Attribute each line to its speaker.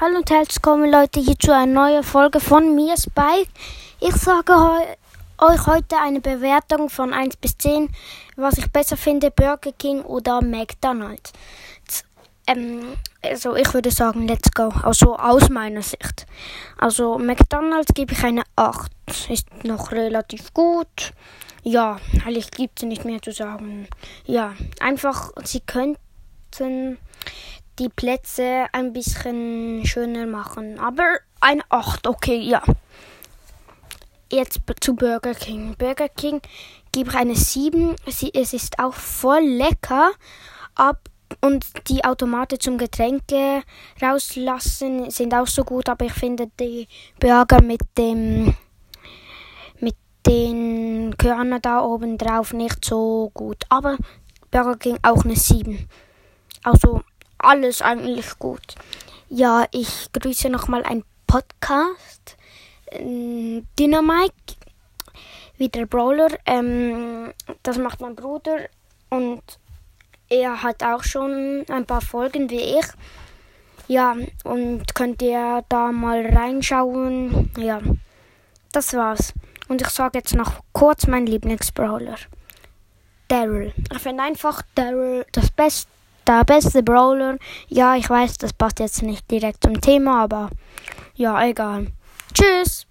Speaker 1: Hallo und herzlich willkommen Leute hier zu einer neuen Folge von mir Spike. Ich sage heu euch heute eine Bewertung von 1 bis 10, was ich besser finde, Burger King oder McDonald's. Ähm, also ich würde sagen, let's go. Also aus meiner Sicht. Also McDonald's gebe ich eine 8. Ist noch relativ gut. Ja, eigentlich gibt es nicht mehr zu sagen. Ja, einfach, sie könnten die Plätze ein bisschen schöner machen. Aber ein 8, okay, ja. Jetzt zu Burger King. Burger King gebe ich eine 7. Sie, es ist auch voll lecker. Ab und die Automaten zum Getränke rauslassen sind auch so gut, aber ich finde die Burger mit dem mit den Körner da oben drauf nicht so gut. Aber Burger King auch eine 7. Also alles eigentlich gut. Ja, ich grüße nochmal ein Podcast. Ähm, Dynamite, wie der Brawler. Ähm, das macht mein Bruder und er hat auch schon ein paar Folgen wie ich. Ja, und könnt ihr da mal reinschauen. Ja, das war's. Und ich sage jetzt noch kurz mein Lieblingsbrawler. Daryl. Ich finde einfach Daryl das Beste der beste Brawler. Ja, ich weiß, das passt jetzt nicht direkt zum Thema, aber ja, egal. Tschüss!